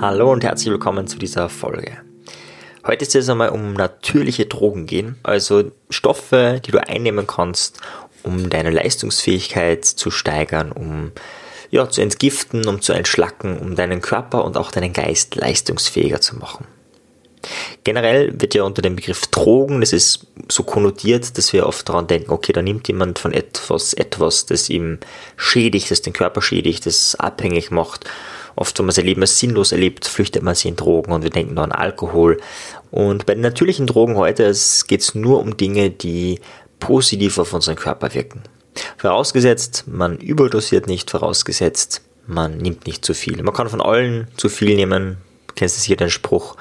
Hallo und herzlich willkommen zu dieser Folge. Heute soll es einmal um natürliche Drogen gehen, also Stoffe, die du einnehmen kannst, um deine Leistungsfähigkeit zu steigern, um ja, zu entgiften, um zu entschlacken, um deinen Körper und auch deinen Geist leistungsfähiger zu machen. Generell wird ja unter dem Begriff Drogen, das ist so konnotiert, dass wir oft daran denken, okay, da nimmt jemand von etwas etwas, das ihm schädigt, das den Körper schädigt, das abhängig macht Oft, wenn man sein Leben als sinnlos erlebt, flüchtet man sich in Drogen und wir denken nur an Alkohol. Und bei den natürlichen Drogen heute geht es nur um Dinge, die positiv auf unseren Körper wirken. Vorausgesetzt, man überdosiert nicht, vorausgesetzt, man nimmt nicht zu viel. Man kann von allen zu viel nehmen. Du kennst sicher den Spruch,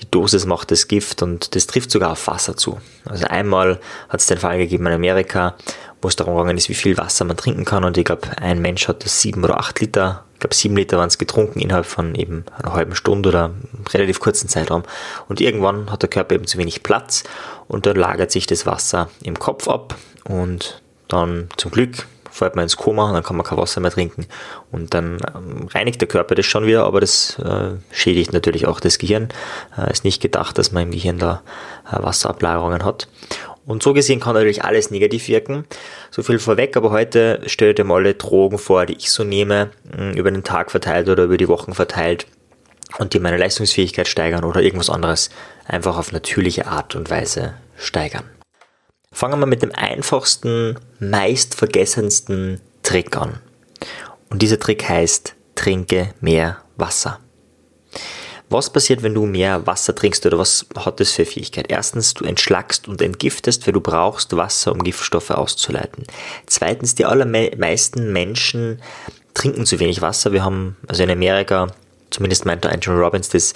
die Dosis macht das Gift und das trifft sogar auf Wasser zu. Also einmal hat es den Fall gegeben in Amerika, wo es darum gegangen ist, wie viel Wasser man trinken kann und ich glaube, ein Mensch hat das sieben oder acht Liter ich glaube sieben Liter waren es getrunken innerhalb von eben einer halben Stunde oder einem relativ kurzen Zeitraum. Und irgendwann hat der Körper eben zu wenig Platz und dann lagert sich das Wasser im Kopf ab und dann zum Glück fällt man ins Koma und dann kann man kein Wasser mehr trinken und dann ähm, reinigt der Körper das schon wieder, aber das äh, schädigt natürlich auch das Gehirn. Äh, ist nicht gedacht, dass man im Gehirn da äh, Wasserablagerungen hat. Und so gesehen kann natürlich alles negativ wirken. So viel vorweg, aber heute stell dir mal alle Drogen vor, die ich so nehme, mm, über den Tag verteilt oder über die Wochen verteilt und die meine Leistungsfähigkeit steigern oder irgendwas anderes einfach auf natürliche Art und Weise steigern. Fangen wir mit dem einfachsten, meist vergessensten Trick an. Und dieser Trick heißt, trinke mehr Wasser. Was passiert, wenn du mehr Wasser trinkst oder was hat das für Fähigkeit? Erstens, du entschlackst und entgiftest, weil du brauchst Wasser, um Giftstoffe auszuleiten. Zweitens, die allermeisten Menschen trinken zu wenig Wasser. Wir haben, also in Amerika, zumindest meinte Andrew Robbins, das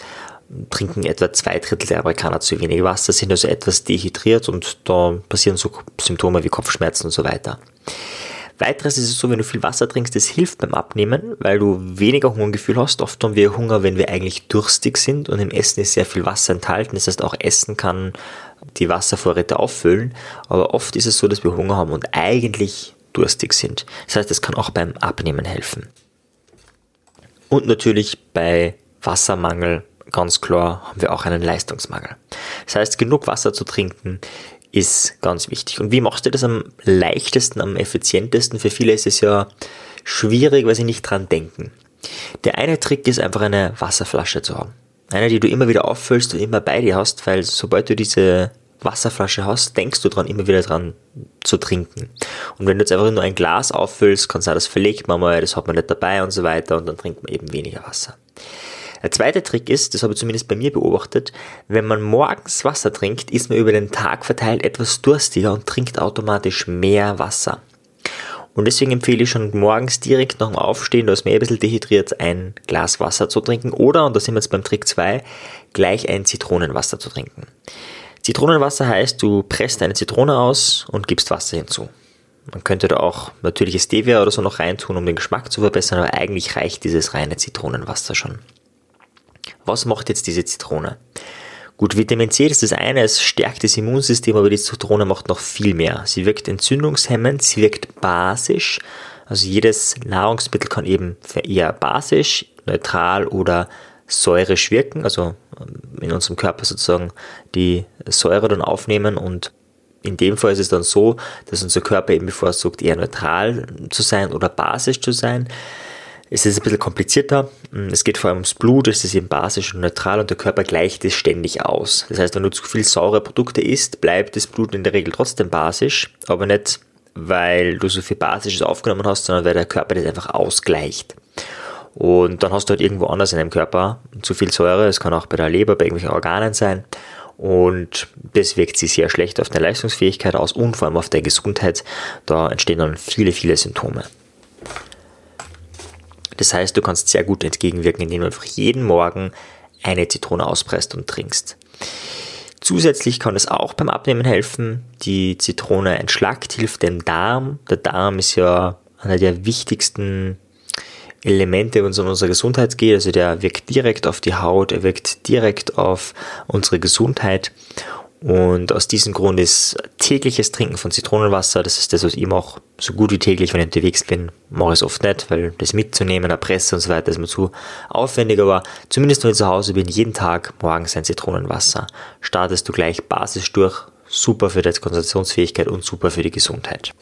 trinken etwa zwei Drittel der Amerikaner zu wenig Wasser, sind also etwas dehydriert und da passieren so Symptome wie Kopfschmerzen und so weiter. Weiteres ist es so, wenn du viel Wasser trinkst, das hilft beim Abnehmen, weil du weniger Hungergefühl hast. Oft haben wir Hunger, wenn wir eigentlich durstig sind und im Essen ist sehr viel Wasser enthalten. Das heißt, auch Essen kann die Wasservorräte auffüllen. Aber oft ist es so, dass wir Hunger haben und eigentlich durstig sind. Das heißt, das kann auch beim Abnehmen helfen. Und natürlich bei Wassermangel, ganz klar, haben wir auch einen Leistungsmangel. Das heißt, genug Wasser zu trinken ist ganz wichtig. Und wie machst du das am leichtesten, am effizientesten? Für viele ist es ja schwierig, weil sie nicht dran denken. Der eine Trick ist einfach eine Wasserflasche zu haben. Eine, die du immer wieder auffüllst und immer bei dir hast, weil sobald du diese Wasserflasche hast, denkst du dran, immer wieder dran zu trinken. Und wenn du jetzt einfach nur ein Glas auffüllst, kann sein, das verlegt man mal, das hat man nicht dabei und so weiter und dann trinkt man eben weniger Wasser. Der zweite Trick ist, das habe ich zumindest bei mir beobachtet, wenn man morgens Wasser trinkt, ist man über den Tag verteilt etwas durstiger und trinkt automatisch mehr Wasser. Und deswegen empfehle ich schon morgens direkt nach dem Aufstehen, da ist man eh ein bisschen dehydriert, ein Glas Wasser zu trinken oder, und da sind wir jetzt beim Trick 2, gleich ein Zitronenwasser zu trinken. Zitronenwasser heißt, du presst eine Zitrone aus und gibst Wasser hinzu. Man könnte da auch natürliches Stevia oder so noch reintun, um den Geschmack zu verbessern, aber eigentlich reicht dieses reine Zitronenwasser schon. Was macht jetzt diese Zitrone? Gut, Vitamin C ist das eine, es stärkt das Immunsystem, aber die Zitrone macht noch viel mehr. Sie wirkt entzündungshemmend, sie wirkt basisch. Also jedes Nahrungsmittel kann eben eher basisch, neutral oder säurisch wirken, also ähm, in unserem Körper sozusagen die Säure dann aufnehmen und in dem Fall ist es dann so, dass unser Körper eben bevorzugt, eher neutral zu sein oder basisch zu sein ist es ein bisschen komplizierter. Mm, es geht vor allem ums Blut, es ist eben basisch und neutral und der Körper gleicht es ständig aus. Das heißt, wenn du zu viel saure Produkte isst, bleibt das Blut in der Regel trotzdem basisch, aber nicht, weil du so viel Basisches aufgenommen hast, sondern weil der Körper das einfach ausgleicht. Und dann hast du halt irgendwo anders in deinem Körper zu viel Säure, es kann auch bei der Leber, bei irgendwelchen Organen sein. Und das wirkt sich sehr schlecht auf deine Leistungsfähigkeit aus und vor allem auf deine Gesundheit. Da entstehen dann viele, viele Symptome. Das heißt, du kannst sehr gut entgegenwirken, indem du einfach jeden Morgen eine Zitrone auspresst und trinkst. Zusätzlich kann es auch beim Abnehmen helfen. Die Zitrone entschlackt, hilft dem Darm. Der Darm ist ja einer der wichtigsten Elemente, wenn es um unsere Gesundheit geht. Also der wirkt direkt auf die Haut, er wirkt direkt auf unsere Gesundheit. Und aus diesem Grund ist tägliches Trinken von Zitronenwasser, das ist das, was ich mache, so gut wie täglich, wenn ich unterwegs bin, mache ich es oft nicht, weil das mitzunehmen, der Presse und so weiter ist mir zu aufwendig, aber zumindest wenn ich zu Hause bin, jeden Tag morgens ein Zitronenwasser. Startest du gleich Basis durch, super für deine Konzentrationsfähigkeit und super für die Gesundheit.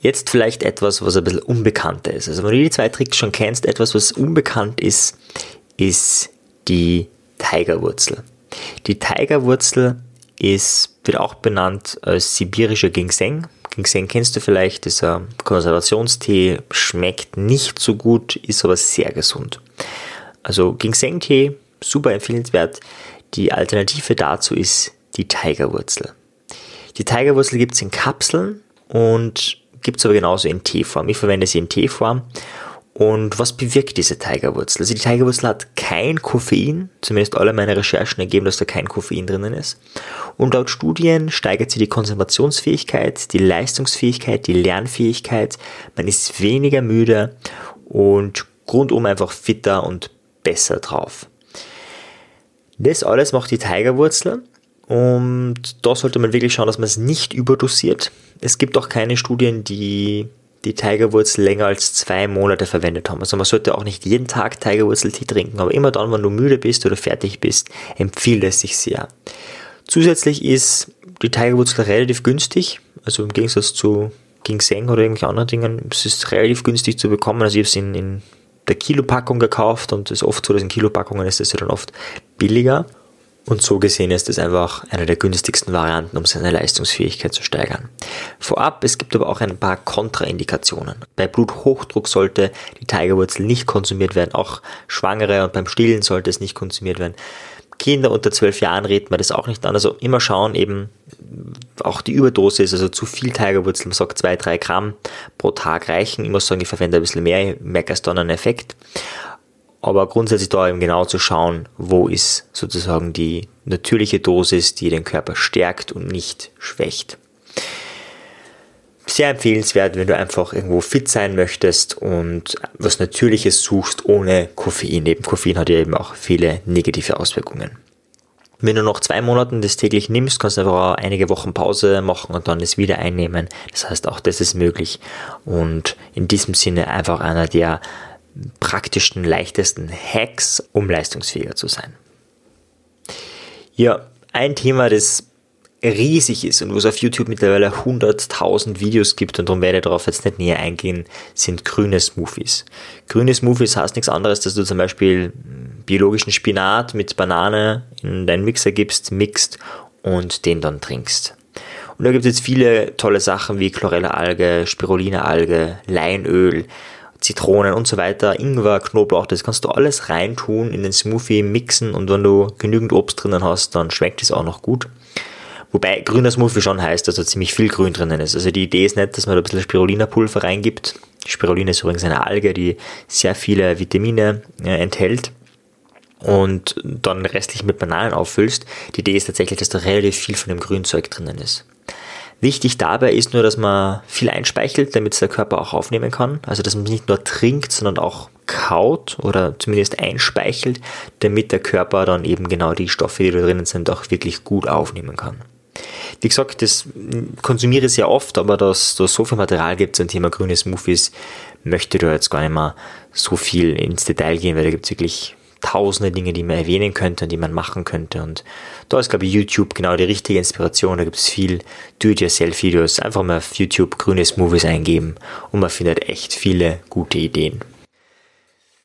Jetzt vielleicht etwas, was ein bisschen unbekannter ist. Also wenn du die zwei Tricks schon kennst, etwas, was unbekannt ist, ist die Tigerwurzel. Die Tigerwurzel ist, wird auch benannt als sibirischer Ginseng. Ginseng kennst du vielleicht, ist ein Konservationstee, schmeckt nicht so gut, ist aber sehr gesund. Also Ginseng-Tee, super empfehlenswert. Die Alternative dazu ist die Tigerwurzel. Die Tigerwurzel gibt es in Kapseln und gibt es aber genauso in Teeform. Ich verwende sie in Teeform und was bewirkt diese Tigerwurzel? Also die Tigerwurzel hat kein Koffein, zumindest alle meine Recherchen ergeben, dass da kein Koffein drinnen ist. Und laut Studien steigert sie die Konzentrationsfähigkeit, die Leistungsfähigkeit, die Lernfähigkeit. Man ist weniger müde und rundum einfach fitter und besser drauf. Das alles macht die Tigerwurzel und da sollte man wirklich schauen, dass man es nicht überdosiert. Es gibt auch keine Studien, die die Tigerwurzel länger als zwei Monate verwendet haben. Also man sollte auch nicht jeden Tag Tigerwurzeltee trinken, aber immer dann, wenn du müde bist oder fertig bist, empfiehlt es sich sehr. Zusätzlich ist die Tigerwurzel relativ günstig, also im Gegensatz zu Ginseng oder irgendwelchen anderen Dingen, es ist relativ günstig zu bekommen. Also ich habe es in, in der Kilopackung gekauft und es ist oft so, dass in Kilopackungen ist es ja dann oft billiger. Und so gesehen ist es einfach eine der günstigsten Varianten, um seine Leistungsfähigkeit zu steigern. Vorab, es gibt aber auch ein paar Kontraindikationen. Bei Bluthochdruck sollte die Tigerwurzel nicht konsumiert werden, auch Schwangere und beim Stillen sollte es nicht konsumiert werden. Kinder unter 12 Jahren redet man das auch nicht an. Also immer schauen, eben auch die Überdosis, also zu viel Tigerwurzel, man sagt 2-3 Gramm pro Tag reichen. Ich muss sagen, ich verwende ein bisschen mehr, ich merke erst dann einen Effekt aber grundsätzlich da eben genau zu schauen, wo ist sozusagen die natürliche Dosis, die den Körper stärkt und nicht schwächt. Sehr empfehlenswert, wenn du einfach irgendwo fit sein möchtest und was Natürliches suchst ohne Koffein. Neben Koffein hat ja eben auch viele negative Auswirkungen. Wenn du noch zwei Monate das täglich nimmst, kannst du einfach auch einige Wochen Pause machen und dann es wieder einnehmen. Das heißt, auch das ist möglich. Und in diesem Sinne einfach einer der praktischen, leichtesten Hacks, um leistungsfähiger zu sein. Ja, ein Thema, das riesig ist und wo es auf YouTube mittlerweile 100.000 Videos gibt und darum werde ich darauf jetzt nicht näher eingehen, sind grüne Smoothies. Grüne Smoothies heißt nichts anderes, dass du zum Beispiel biologischen Spinat mit Banane in deinen Mixer gibst, mixt und den dann trinkst. Und da gibt es jetzt viele tolle Sachen wie Chlorella-Alge, Spirulina-Alge, Leinöl, Zitronen und so weiter, Ingwer, Knoblauch, das kannst du alles reintun in den Smoothie, mixen und wenn du genügend Obst drinnen hast, dann schmeckt es auch noch gut. Wobei grüner Smoothie schon heißt, dass da ziemlich viel Grün drinnen ist. Also die Idee ist nicht, dass man da ein bisschen Spirulina-Pulver reingibt. Spirulina ist übrigens eine Alge, die sehr viele Vitamine äh, enthält und dann restlich mit Bananen auffüllst. Die Idee ist tatsächlich, dass da relativ viel von dem Grünzeug drinnen ist. Wichtig dabei ist nur, dass man viel einspeichelt, damit es der Körper auch aufnehmen kann. Also dass man nicht nur trinkt, sondern auch kaut oder zumindest einspeichelt, damit der Körper dann eben genau die Stoffe, die da drinnen sind, auch wirklich gut aufnehmen kann. Wie gesagt, das konsumiere ich sehr oft, aber dass es so viel Material gibt zum Thema grüne Smoothies, möchte ich da jetzt gar nicht mal so viel ins Detail gehen, weil da gibt es wirklich tausende Dinge, die man erwähnen könnte und die man machen könnte. Und da ist, glaube ich, YouTube genau die richtige Inspiration. Da gibt es viel Do-it-yourself-Videos. Einfach mal auf YouTube grüne Smoothies eingeben und man findet echt viele gute Ideen.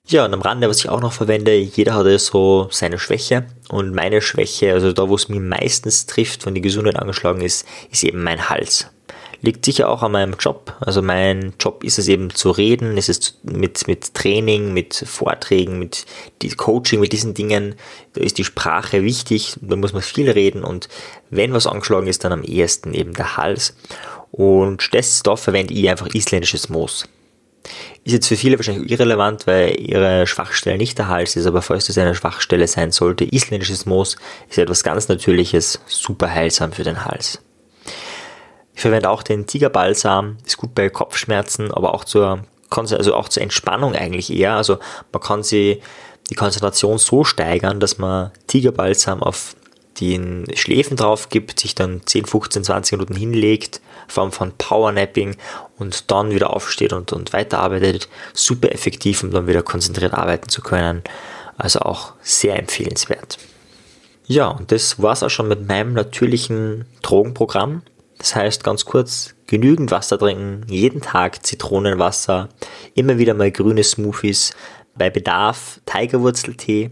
Ja, und am Rande, was ich auch noch verwende, jeder hat ja so seine Schwäche. Und meine Schwäche, also da, wo es mich meistens trifft, wenn die Gesundheit angeschlagen ist, ist eben mein Hals liegt sicher auch an meinem Job. Also mein Job ist es eben zu reden, ist es mit, mit Training, mit Vorträgen, mit Coaching, mit diesen Dingen. Da ist die Sprache wichtig, da muss man viel reden und wenn was angeschlagen ist, dann am ehesten eben der Hals. Und das, da verwende ich einfach isländisches Moos. Ist jetzt für viele wahrscheinlich irrelevant, weil ihre Schwachstelle nicht der Hals ist, aber falls das eine Schwachstelle sein sollte, isländisches Moos ist etwas ganz Natürliches, super heilsam für den Hals. Ich verwende auch den Tigerbalsam, ist gut bei Kopfschmerzen, aber auch zur, also auch zur Entspannung eigentlich eher. Also man kann sie die Konzentration so steigern, dass man Tigerbalsam auf den Schläfen drauf gibt, sich dann 10, 15, 20 Minuten hinlegt, Form von Powernapping und dann wieder aufsteht und, und weiterarbeitet. Super effektiv, um dann wieder konzentriert arbeiten zu können. Also auch sehr empfehlenswert. Ja, und das war's auch schon mit meinem natürlichen Drogenprogramm. Das heißt ganz kurz, genügend Wasser trinken, jeden Tag Zitronenwasser, immer wieder mal grüne Smoothies, bei Bedarf Tigerwurzeltee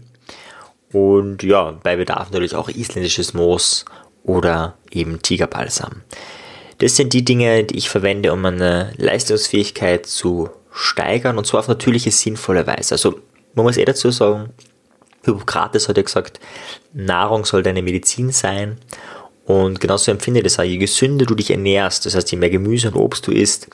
und ja, bei Bedarf natürlich auch isländisches Moos oder eben Tigerbalsam. Das sind die Dinge, die ich verwende, um meine Leistungsfähigkeit zu steigern und zwar auf natürliche, sinnvolle Weise. Also man muss eh dazu sagen, Hippokrates hat ja gesagt, Nahrung soll deine Medizin sein. Und genauso empfinde ich das auch. Je gesünder du dich ernährst, das heißt, je mehr Gemüse und Obst du isst,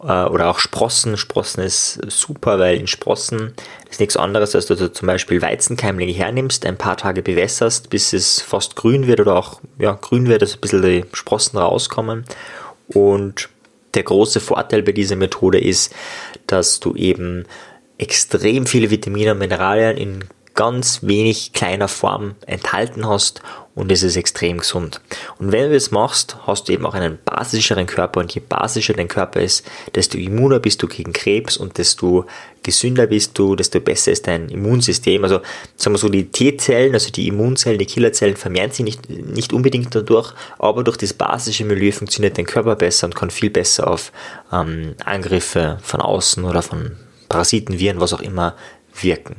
äh, oder auch Sprossen. Sprossen ist super, weil in Sprossen ist nichts anderes, als dass du zum Beispiel Weizenkeimlinge hernimmst, ein paar Tage bewässerst, bis es fast grün wird oder auch ja, grün wird, dass ein bisschen die Sprossen rauskommen. Und der große Vorteil bei dieser Methode ist, dass du eben extrem viele Vitamine und Mineralien in ganz wenig kleiner Form enthalten hast und es ist extrem gesund. Und wenn du das machst, hast du eben auch einen basischeren Körper und je basischer dein Körper ist, desto immuner bist du gegen Krebs und desto gesünder bist du, desto besser ist dein Immunsystem. Also sagen wir so, die T-Zellen, also die Immunzellen, die Killerzellen vermehren sich nicht, nicht unbedingt dadurch, aber durch das basische Milieu funktioniert dein Körper besser und kann viel besser auf ähm, Angriffe von außen oder von Parasiten, Viren, was auch immer wirken.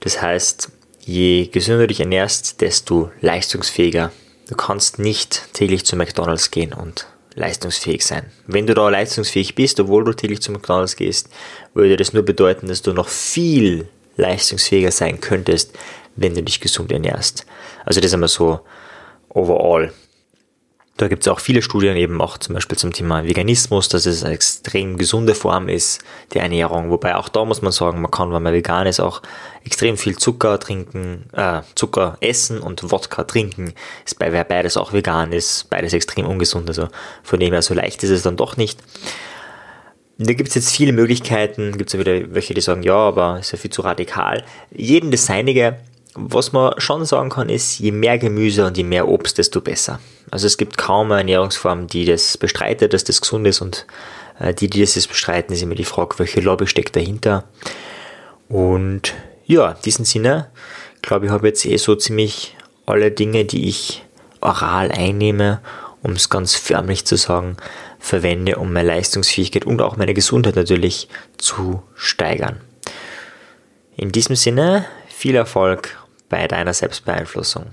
Das heißt, je gesünder du dich ernährst, desto leistungsfähiger. Du kannst nicht täglich zu McDonald's gehen und leistungsfähig sein. Wenn du da leistungsfähig bist, obwohl du täglich zu McDonald's gehst, würde das nur bedeuten, dass du noch viel leistungsfähiger sein könntest, wenn du dich gesund ernährst. Also das ist einmal so overall da gibt es auch viele Studien eben auch zum Beispiel zum Thema Veganismus, dass es eine extrem gesunde Form ist der Ernährung. Wobei auch da muss man sagen, man kann, wenn man vegan ist, auch extrem viel Zucker trinken, äh, Zucker essen und Wodka trinken. Ist bei wer beides auch vegan ist, beides extrem ungesund. Also von dem her so leicht ist es dann doch nicht. Da gibt es jetzt viele Möglichkeiten, gibt es ja wieder welche, die sagen, ja, aber ist ja viel zu radikal. Jeden das Seinige. Was man schon sagen kann, ist, je mehr Gemüse und je mehr Obst, desto besser. Also es gibt kaum eine Ernährungsform, die das bestreitet, dass das gesund ist und äh, die, die das bestreiten, ist immer die Frage, welche Lobby steckt dahinter. Und ja, in diesem Sinne, glaube ich, habe jetzt eh so ziemlich alle Dinge, die ich oral einnehme, um es ganz förmlich zu sagen, verwende, um meine Leistungsfähigkeit und auch meine Gesundheit natürlich zu steigern. In diesem Sinne, viel Erfolg bei deiner Selbstbeeinflussung.